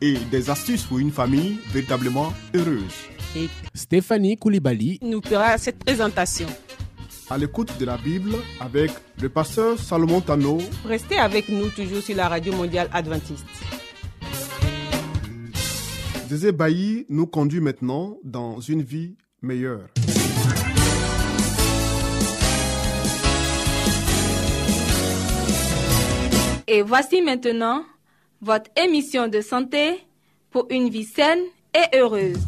et des astuces pour une famille véritablement heureuse. et Stéphanie Koulibaly, nous fera cette présentation. À l'écoute de la Bible avec le pasteur Salomon Tano Restez avec nous toujours sur la radio mondiale adventiste. Zézé Bailly nous conduit maintenant dans une vie meilleure. Et voici maintenant votre émission de santé pour une vie saine et heureuse.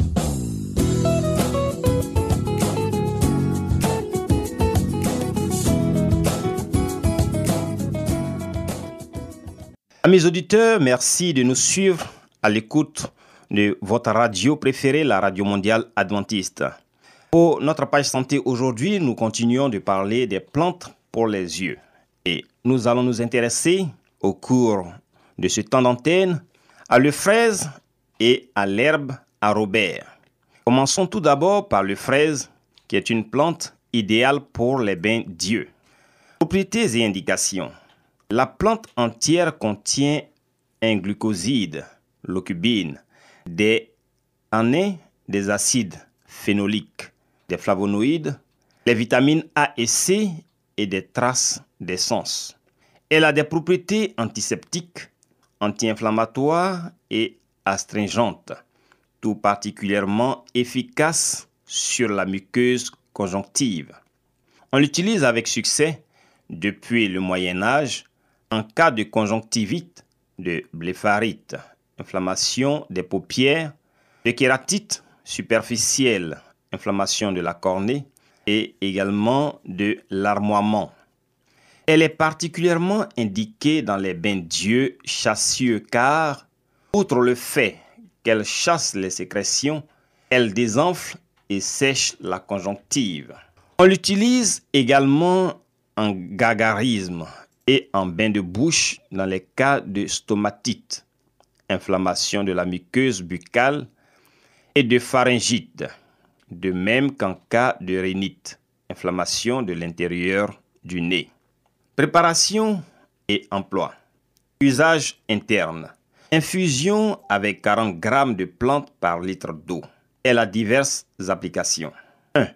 Amis auditeurs, merci de nous suivre à l'écoute de votre radio préférée, la Radio Mondiale Adventiste. Pour notre page santé aujourd'hui, nous continuons de parler des plantes pour les yeux. Et nous allons nous intéresser au cours de ce temps d'antenne à le fraise et à l'herbe à Robert. Commençons tout d'abord par le fraise, qui est une plante idéale pour les bains d'yeux. Propriétés et indications. La plante entière contient un glucoside, l'ocubine, des années, des acides phénoliques, des flavonoïdes, les vitamines A et C et des traces d'essence. Elle a des propriétés antiseptiques, anti-inflammatoires et astringentes, tout particulièrement efficaces sur la muqueuse conjonctive. On l'utilise avec succès depuis le Moyen Âge en cas de conjonctivite, de blépharite, inflammation des paupières, de kératite superficielle, inflammation de la cornée et également de larmoiement. Elle est particulièrement indiquée dans les bains d'yeux chassieux car, outre le fait qu'elle chasse les sécrétions, elle désenfle et sèche la conjonctive. On l'utilise également en gagarisme et en bain de bouche dans les cas de stomatite, inflammation de la muqueuse buccale et de pharyngite, de même qu'en cas de rhinite, inflammation de l'intérieur du nez. Préparation et emploi. Usage interne. Infusion avec 40 g de plantes par litre d'eau. Elle a diverses applications. 1.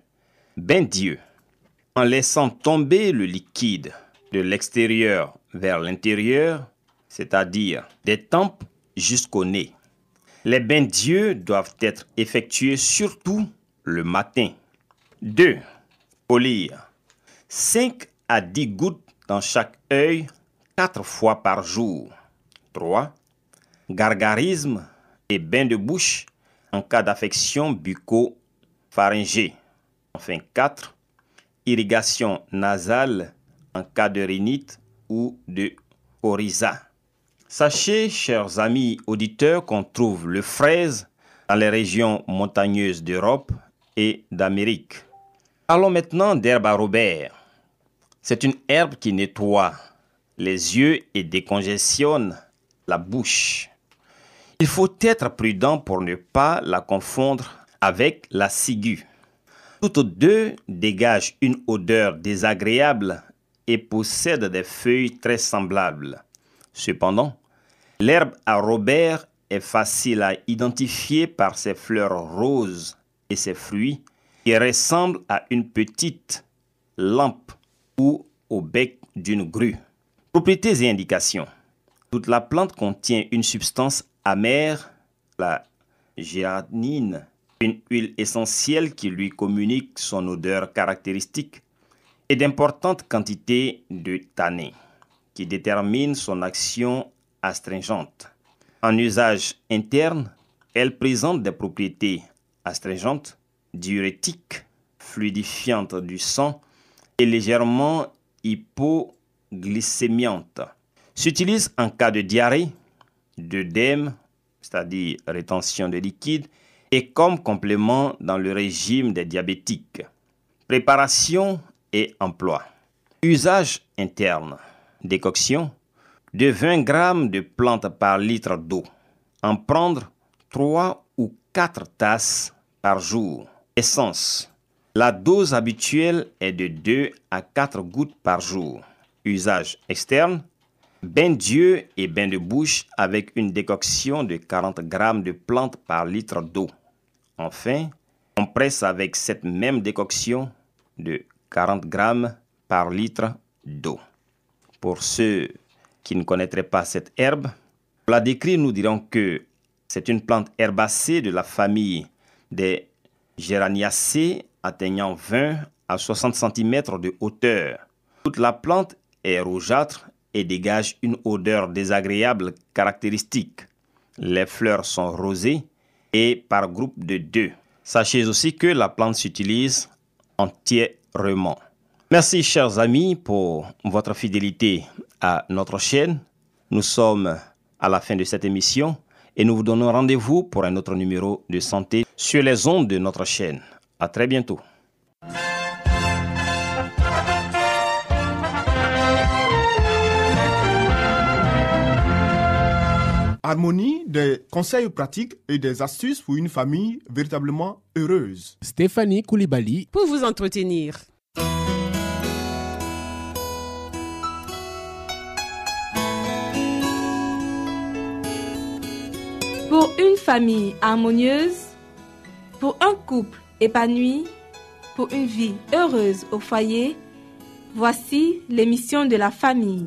Bain d'yeux. En laissant tomber le liquide de l'extérieur vers l'intérieur, c'est-à-dire des tempes jusqu'au nez. Les bains d'yeux doivent être effectués surtout le matin. 2. Polir. 5 à 10 gouttes dans chaque œil 4 fois par jour. 3. Gargarisme et bain de bouche en cas d'affection bucco-pharyngée. Enfin 4. Irrigation nasale en cas de rhinite ou de coryza. Sachez, chers amis auditeurs, qu'on trouve le fraise dans les régions montagneuses d'Europe et d'Amérique. Parlons maintenant d'herbe à Robert. C'est une herbe qui nettoie les yeux et décongestionne la bouche. Il faut être prudent pour ne pas la confondre avec la ciguë. Toutes deux dégagent une odeur désagréable et possèdent des feuilles très semblables. Cependant, l'herbe à Robert est facile à identifier par ses fleurs roses et ses fruits qui ressemblent à une petite lampe ou au bec d'une grue. Propriétés et indications. Toute la plante contient une substance amère, la géanine, une huile essentielle qui lui communique son odeur caractéristique et d'importantes quantités de tannin qui déterminent son action astringente. En usage interne, elle présente des propriétés astringentes, diurétiques, fluidifiantes du sang et légèrement hypoglycémiantes. S'utilise en cas de diarrhée, d'œdème c'est-à-dire rétention de liquide, et comme complément dans le régime des diabétiques. Préparation et emploi. Usage interne. Décoction de 20 g de plantes par litre d'eau. En prendre 3 ou 4 tasses par jour. Essence. La dose habituelle est de 2 à 4 gouttes par jour. Usage externe. Bain d'yeux et bain de bouche avec une décoction de 40 g de plantes par litre d'eau. Enfin, on presse avec cette même décoction de 40 g par litre d'eau. Pour ceux qui ne connaîtraient pas cette herbe, pour la décrire, nous dirons que c'est une plante herbacée de la famille des Geraniacées atteignant 20 à 60 cm de hauteur. Toute la plante est rougeâtre et dégage une odeur désagréable caractéristique. Les fleurs sont rosées et par groupe de deux. Sachez aussi que la plante s'utilise entièrement. Merci chers amis pour votre fidélité à notre chaîne. Nous sommes à la fin de cette émission et nous vous donnons rendez-vous pour un autre numéro de santé sur les ondes de notre chaîne. À très bientôt. Harmonie, des conseils pratiques et des astuces pour une famille véritablement heureuse. Stéphanie Koulibaly pour vous entretenir. Pour une famille harmonieuse, pour un couple épanoui, pour une vie heureuse au foyer, voici l'émission de la famille.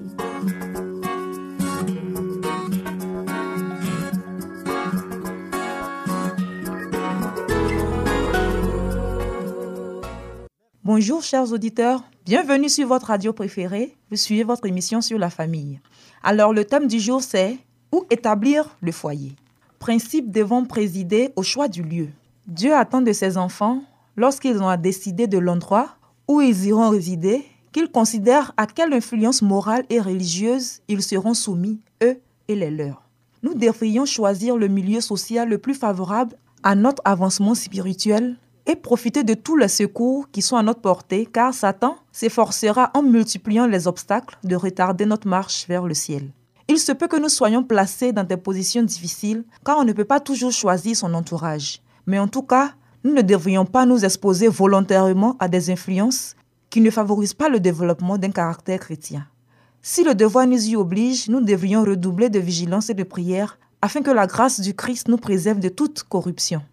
Bonjour chers auditeurs, bienvenue sur votre radio préférée. Vous suivez votre émission sur la famille. Alors le thème du jour c'est où établir le foyer? Principes devront présider au choix du lieu. Dieu attend de ses enfants, lorsqu'ils ont à décider de l'endroit où ils iront résider, qu'ils considèrent à quelle influence morale et religieuse ils seront soumis, eux et les leurs. Nous devrions choisir le milieu social le plus favorable à notre avancement spirituel et profiter de tous les secours qui sont à notre portée, car Satan s'efforcera en multipliant les obstacles de retarder notre marche vers le ciel. Il se peut que nous soyons placés dans des positions difficiles car on ne peut pas toujours choisir son entourage. Mais en tout cas, nous ne devrions pas nous exposer volontairement à des influences qui ne favorisent pas le développement d'un caractère chrétien. Si le devoir nous y oblige, nous devrions redoubler de vigilance et de prière afin que la grâce du Christ nous préserve de toute corruption.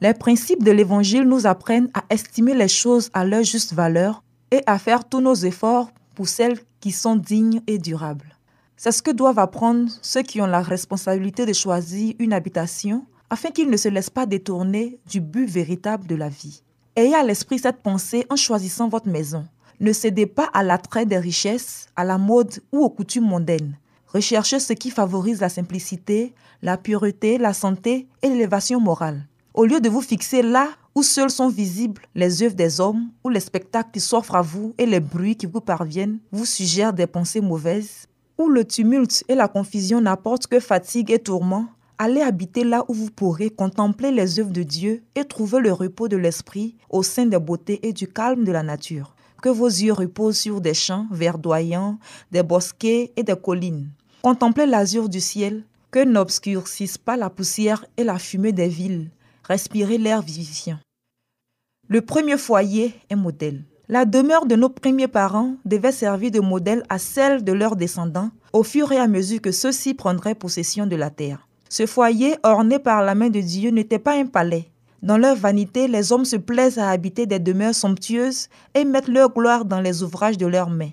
Les principes de l'Évangile nous apprennent à estimer les choses à leur juste valeur et à faire tous nos efforts pour celles qui sont dignes et durables. C'est ce que doivent apprendre ceux qui ont la responsabilité de choisir une habitation afin qu'ils ne se laissent pas détourner du but véritable de la vie. Ayez à l'esprit cette pensée en choisissant votre maison. Ne cédez pas à l'attrait des richesses, à la mode ou aux coutumes mondaines. Recherchez ce qui favorise la simplicité, la pureté, la santé et l'élévation morale. Au lieu de vous fixer là où seuls sont visibles les œuvres des hommes, ou les spectacles qui s'offrent à vous et les bruits qui vous parviennent vous suggèrent des pensées mauvaises, où le tumulte et la confusion n'apportent que fatigue et tourment, allez habiter là où vous pourrez contempler les œuvres de Dieu et trouver le repos de l'esprit au sein des beautés et du calme de la nature. Que vos yeux reposent sur des champs verdoyants, des bosquets et des collines. Contemplez l'azur du ciel, que n'obscurcissent pas la poussière et la fumée des villes. Respirez l'air vivifiant. Le premier foyer est modèle. La demeure de nos premiers parents devait servir de modèle à celle de leurs descendants au fur et à mesure que ceux-ci prendraient possession de la terre. Ce foyer orné par la main de Dieu n'était pas un palais. Dans leur vanité, les hommes se plaisent à habiter des demeures somptueuses et mettent leur gloire dans les ouvrages de leurs mains.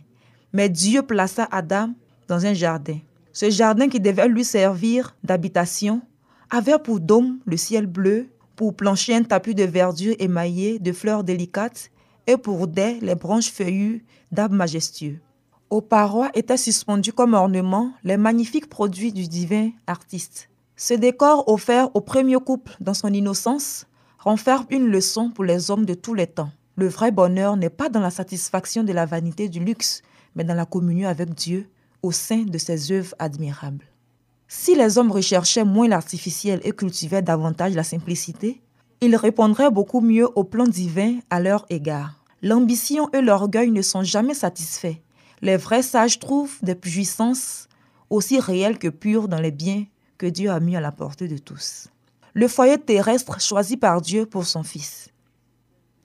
Mais Dieu plaça Adam dans un jardin. Ce jardin qui devait lui servir d'habitation avait pour dôme le ciel bleu, pour plancher un tapis de verdure émaillé de fleurs délicates et pour des les branches feuillues d'arbres majestueux. Aux parois étaient suspendus comme ornements les magnifiques produits du divin artiste. Ce décor offert au premier couple dans son innocence renferme une leçon pour les hommes de tous les temps. Le vrai bonheur n'est pas dans la satisfaction de la vanité du luxe, mais dans la communion avec Dieu au sein de ses œuvres admirables. Si les hommes recherchaient moins l'artificiel et cultivaient davantage la simplicité, ils répondraient beaucoup mieux au plan divin à leur égard. L'ambition et l'orgueil ne sont jamais satisfaits. Les vrais sages trouvent des puissances aussi réelles que pures dans les biens que Dieu a mis à la portée de tous. Le foyer terrestre choisi par Dieu pour son Fils.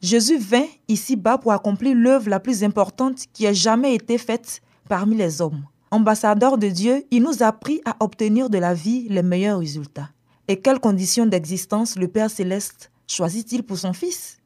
Jésus vint ici-bas pour accomplir l'œuvre la plus importante qui ait jamais été faite parmi les hommes. Ambassadeur de Dieu, il nous a appris à obtenir de la vie les meilleurs résultats. Et quelles conditions d'existence le Père céleste choisit-il pour son Fils?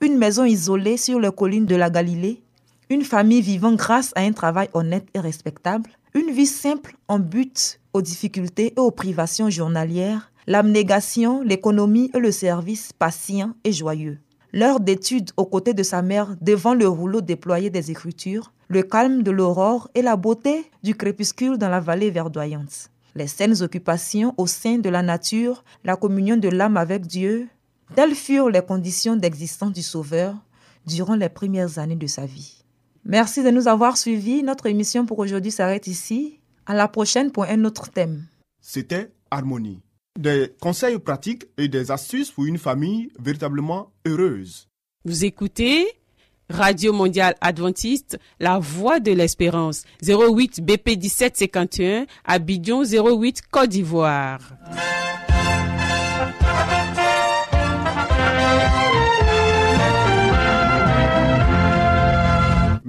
Une maison isolée sur les collines de la Galilée, une famille vivant grâce à un travail honnête et respectable, une vie simple en but aux difficultés et aux privations journalières, l'abnégation, l'économie et le service patient et joyeux. L'heure d'étude aux côtés de sa mère devant le rouleau déployé des Écritures, le calme de l'aurore et la beauté du crépuscule dans la vallée verdoyante. Les saines occupations au sein de la nature, la communion de l'âme avec Dieu, Telles furent les conditions d'existence du Sauveur durant les premières années de sa vie. Merci de nous avoir suivis. Notre émission pour aujourd'hui s'arrête ici. À la prochaine pour un autre thème. C'était Harmonie. Des conseils pratiques et des astuces pour une famille véritablement heureuse. Vous écoutez Radio Mondiale Adventiste, La Voix de l'Espérance, 08 BP 1751, Abidjan 08 Côte d'Ivoire.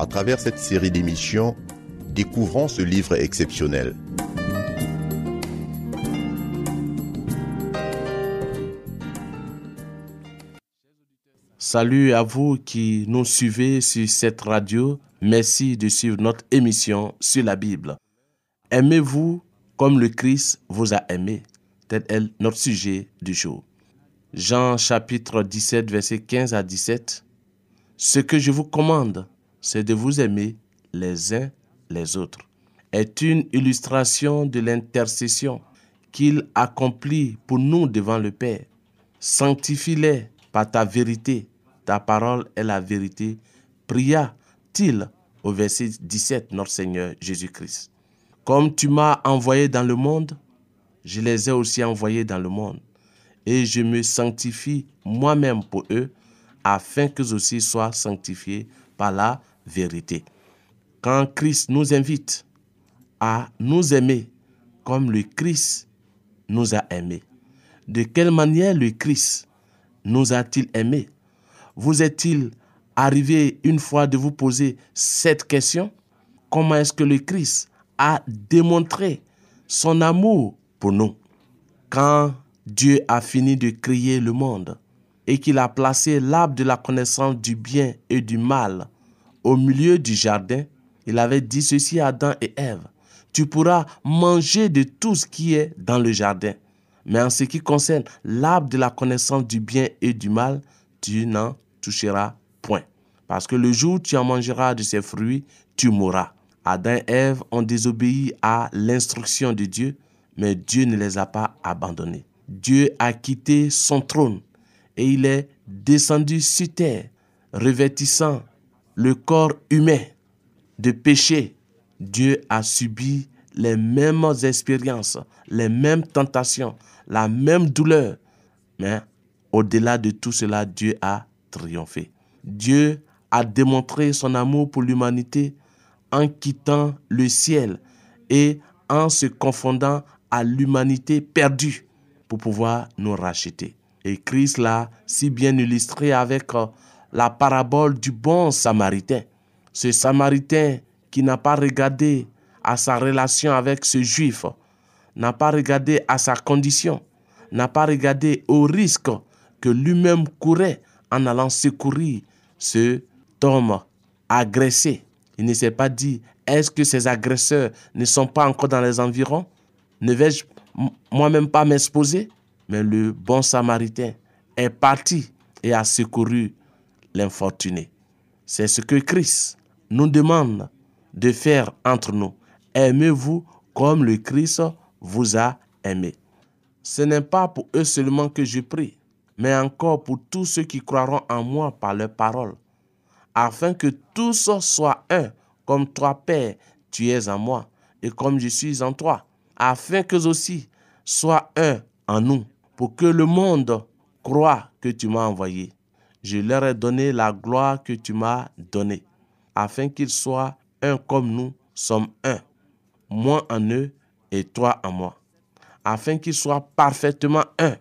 À travers cette série d'émissions, découvrons ce livre exceptionnel. Salut à vous qui nous suivez sur cette radio. Merci de suivre notre émission sur la Bible. Aimez-vous comme le Christ vous a aimé? Tel est notre sujet du jour. Jean chapitre 17, verset 15 à 17. Ce que je vous commande, c'est de vous aimer les uns les autres, est une illustration de l'intercession qu'il accomplit pour nous devant le Père. Sanctifie-les par ta vérité, ta parole est la vérité, pria-t-il au verset 17, notre Seigneur Jésus-Christ. Comme tu m'as envoyé dans le monde, je les ai aussi envoyés dans le monde, et je me sanctifie moi-même pour eux, afin qu'eux aussi soient sanctifiés par la vérité. Quand Christ nous invite à nous aimer comme le Christ nous a aimés, de quelle manière le Christ nous a-t-il aimés? Vous est-il arrivé une fois de vous poser cette question? Comment est-ce que le Christ a démontré son amour pour nous? Quand Dieu a fini de créer le monde et qu'il a placé l'arbre de la connaissance du bien et du mal au milieu du jardin, il avait dit ceci à Adam et Ève. Tu pourras manger de tout ce qui est dans le jardin. Mais en ce qui concerne l'arbre de la connaissance du bien et du mal, tu n'en toucheras point. Parce que le jour où tu en mangeras de ses fruits, tu mourras. Adam et Ève ont désobéi à l'instruction de Dieu, mais Dieu ne les a pas abandonnés. Dieu a quitté son trône et il est descendu sur terre, revêtissant le corps humain de péché, Dieu a subi les mêmes expériences, les mêmes tentations, la même douleur. Mais au-delà de tout cela, Dieu a triomphé. Dieu a démontré son amour pour l'humanité en quittant le ciel et en se confondant à l'humanité perdue pour pouvoir nous racheter. Et Christ l'a si bien illustré avec euh, la parabole du bon samaritain. Ce samaritain qui n'a pas regardé à sa relation avec ce juif, n'a pas regardé à sa condition, n'a pas regardé au risque que lui-même courait en allant secourir ce homme agressé. Il ne s'est pas dit, est-ce que ces agresseurs ne sont pas encore dans les environs? Ne vais-je moi-même pas m'exposer, mais le bon samaritain est parti et a secouru l'infortuné. C'est ce que Christ nous demande de faire entre nous. Aimez-vous comme le Christ vous a aimé. Ce n'est pas pour eux seulement que je prie, mais encore pour tous ceux qui croiront en moi par leur parole, afin que tous soient un, comme toi, Père, tu es en moi, et comme je suis en toi, afin qu'eux aussi soient un en nous, pour que le monde croit que tu m'as envoyé. Je leur ai donné la gloire que tu m'as donnée, afin qu'ils soient un comme nous sommes un, moi en eux et toi en moi, afin qu'ils soient parfaitement un,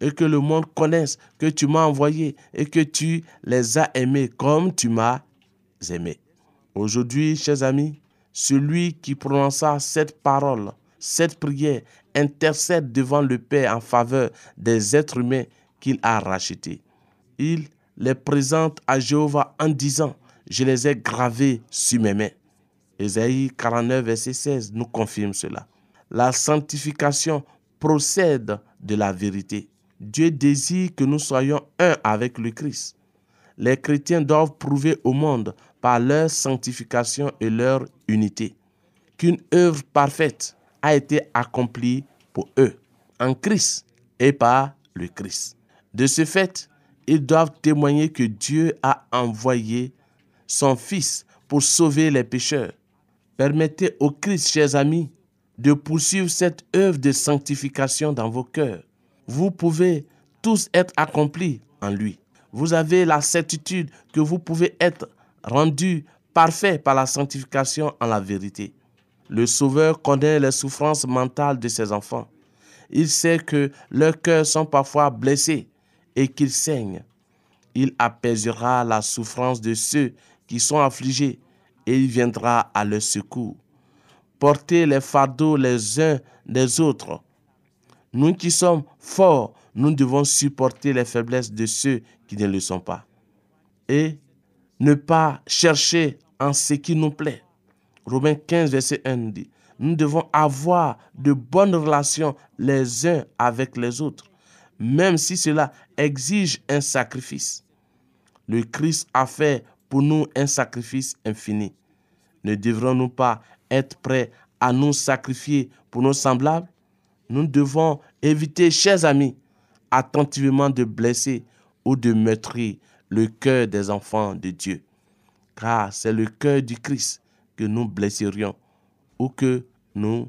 et que le monde connaisse que tu m'as envoyé et que tu les as aimés comme tu m'as aimé. Aujourd'hui, chers amis, celui qui prononça cette parole, cette prière, intercède devant le Père en faveur des êtres humains qu'il a rachetés. Il les présente à Jéhovah en disant, je les ai gravés sur mes mains. Ésaïe 49, verset 16 nous confirme cela. La sanctification procède de la vérité. Dieu désire que nous soyons un avec le Christ. Les chrétiens doivent prouver au monde par leur sanctification et leur unité qu'une œuvre parfaite a été accomplie pour eux en Christ et par le Christ. De ce fait, ils doivent témoigner que Dieu a envoyé son Fils pour sauver les pécheurs. Permettez au Christ, chers amis, de poursuivre cette œuvre de sanctification dans vos cœurs. Vous pouvez tous être accomplis en lui. Vous avez la certitude que vous pouvez être rendus parfaits par la sanctification en la vérité. Le Sauveur connaît les souffrances mentales de ses enfants. Il sait que leurs cœurs sont parfois blessés et qu'ils saignent. Il apaisera la souffrance de ceux qui sont affligés et il viendra à leur secours. Portez les fardeaux les uns des autres. Nous qui sommes forts, nous devons supporter les faiblesses de ceux qui ne le sont pas. Et ne pas chercher en ce qui nous plaît. Romains 15, verset 1 dit, nous devons avoir de bonnes relations les uns avec les autres, même si cela exige un sacrifice. Le Christ a fait pour nous un sacrifice infini. Ne devrons-nous pas être prêts à nous sacrifier pour nos semblables? Nous devons éviter, chers amis, attentivement de blesser ou de meurtrir le cœur des enfants de Dieu. Car c'est le cœur du Christ que nous blesserions ou que nous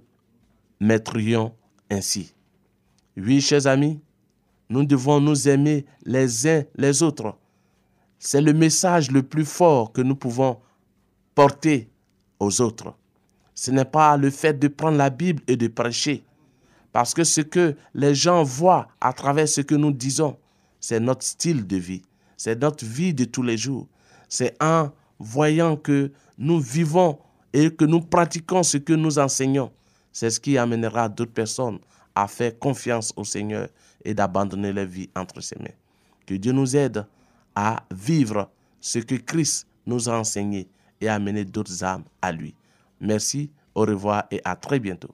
mettrions ainsi. Oui, chers amis, nous devons nous aimer les uns les autres. C'est le message le plus fort que nous pouvons porter aux autres. Ce n'est pas le fait de prendre la Bible et de prêcher, parce que ce que les gens voient à travers ce que nous disons, c'est notre style de vie, c'est notre vie de tous les jours. C'est en voyant que nous vivons et que nous pratiquons ce que nous enseignons. C'est ce qui amènera d'autres personnes à faire confiance au Seigneur et d'abandonner leur vie entre ses mains. Que Dieu nous aide à vivre ce que Christ nous a enseigné et à amener d'autres âmes à lui. Merci, au revoir et à très bientôt.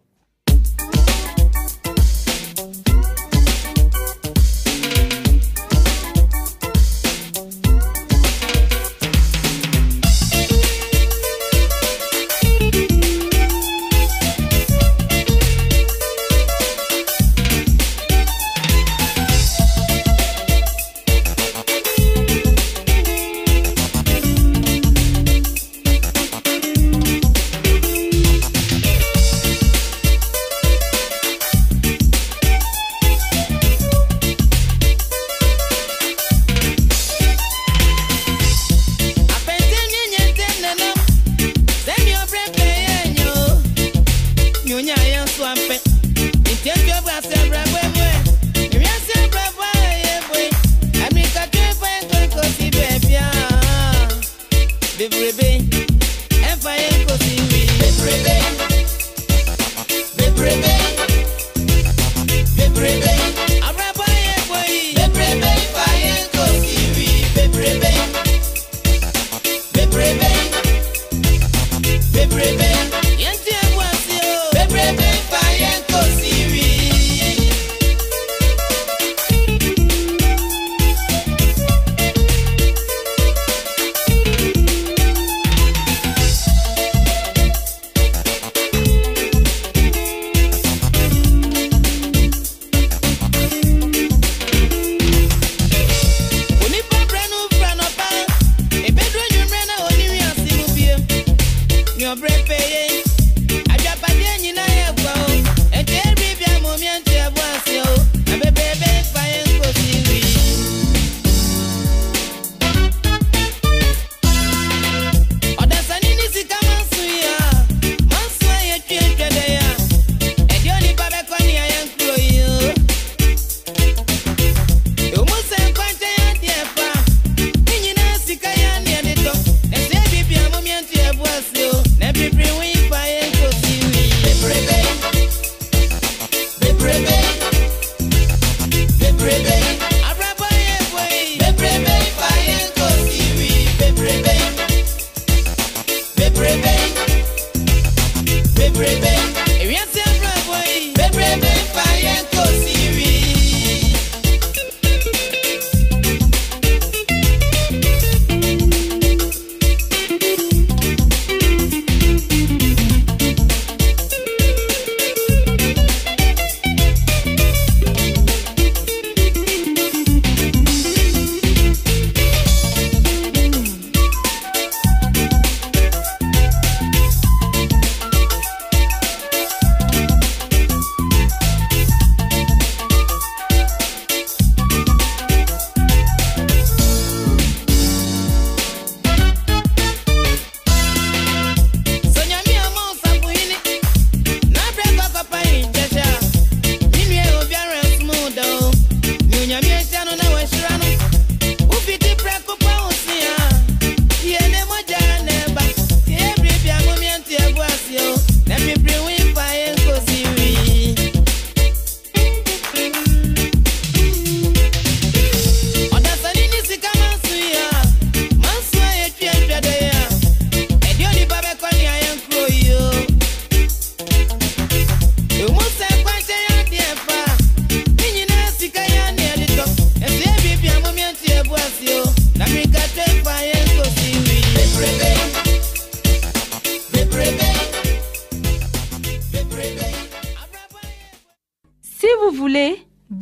Hey.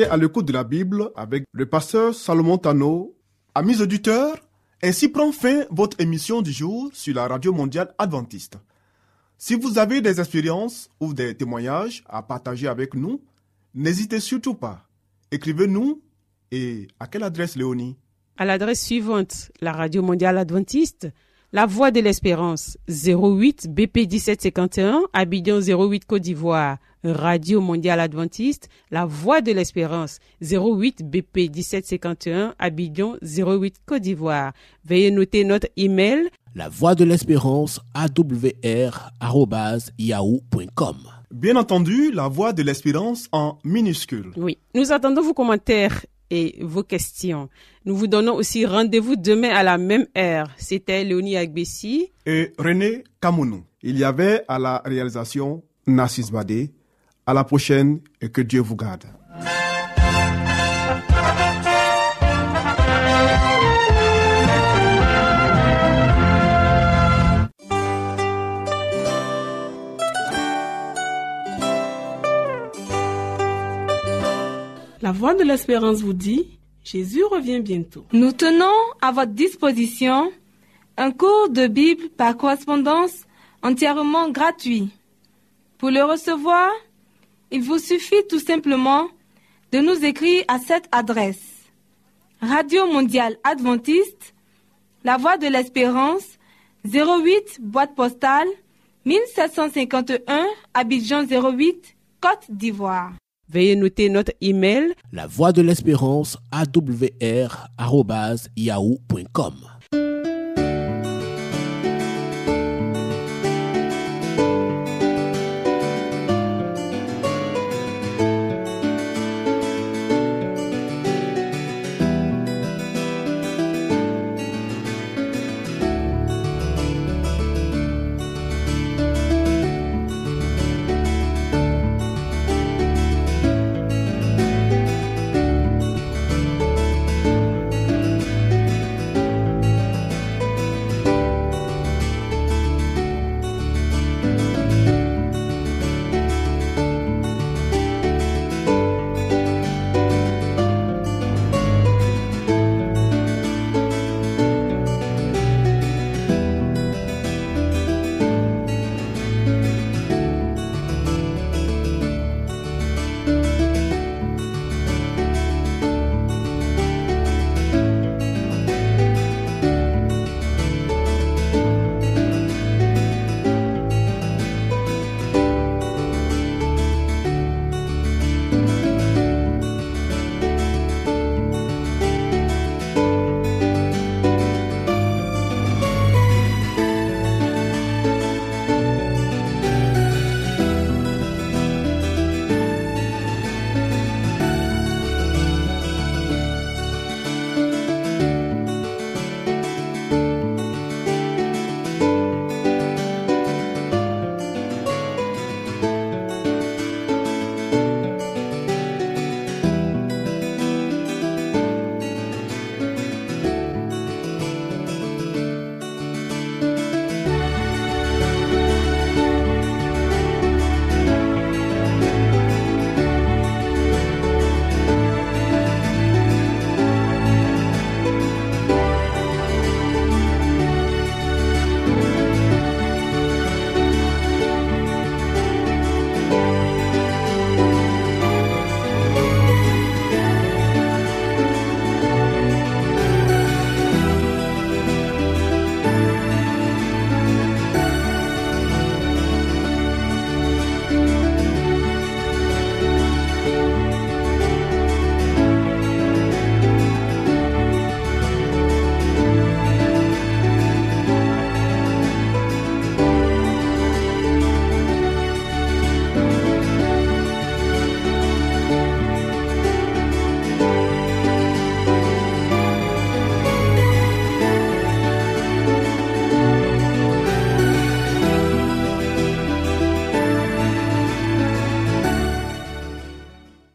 À l'écoute de la Bible avec le pasteur Salomon Tano. Amis auditeurs, ainsi prend fin votre émission du jour sur la radio mondiale adventiste. Si vous avez des expériences ou des témoignages à partager avec nous, n'hésitez surtout pas. Écrivez-nous et à quelle adresse Léonie? À l'adresse suivante, la radio mondiale adventiste, la Voix de l'Espérance, 08 BP 1751, Abidjan 08 Côte d'Ivoire. Radio Mondiale Adventiste, La Voix de l'Espérance, 08 BP 1751, Abidjan 08 Côte d'Ivoire. Veuillez noter notre email. La Voix de l'Espérance, awr.yahoo.com. Bien entendu, La Voix de l'Espérance en minuscule. Oui. Nous attendons vos commentaires et vos questions. Nous vous donnons aussi rendez-vous demain à la même heure. C'était Léonie Agbessi et René Kamounou. Il y avait à la réalisation Nassis Badé. À la prochaine et que Dieu vous garde. La Voix de l'Espérance vous dit, Jésus revient bientôt. Nous tenons à votre disposition un cours de Bible par correspondance entièrement gratuit. Pour le recevoir, il vous suffit tout simplement de nous écrire à cette adresse. Radio Mondiale Adventiste, La Voix de l'Espérance, 08 boîte postale 1751 Abidjan 08 Côte d'Ivoire. Veuillez noter notre email La Voix de l'Espérance awr@yahoo.com.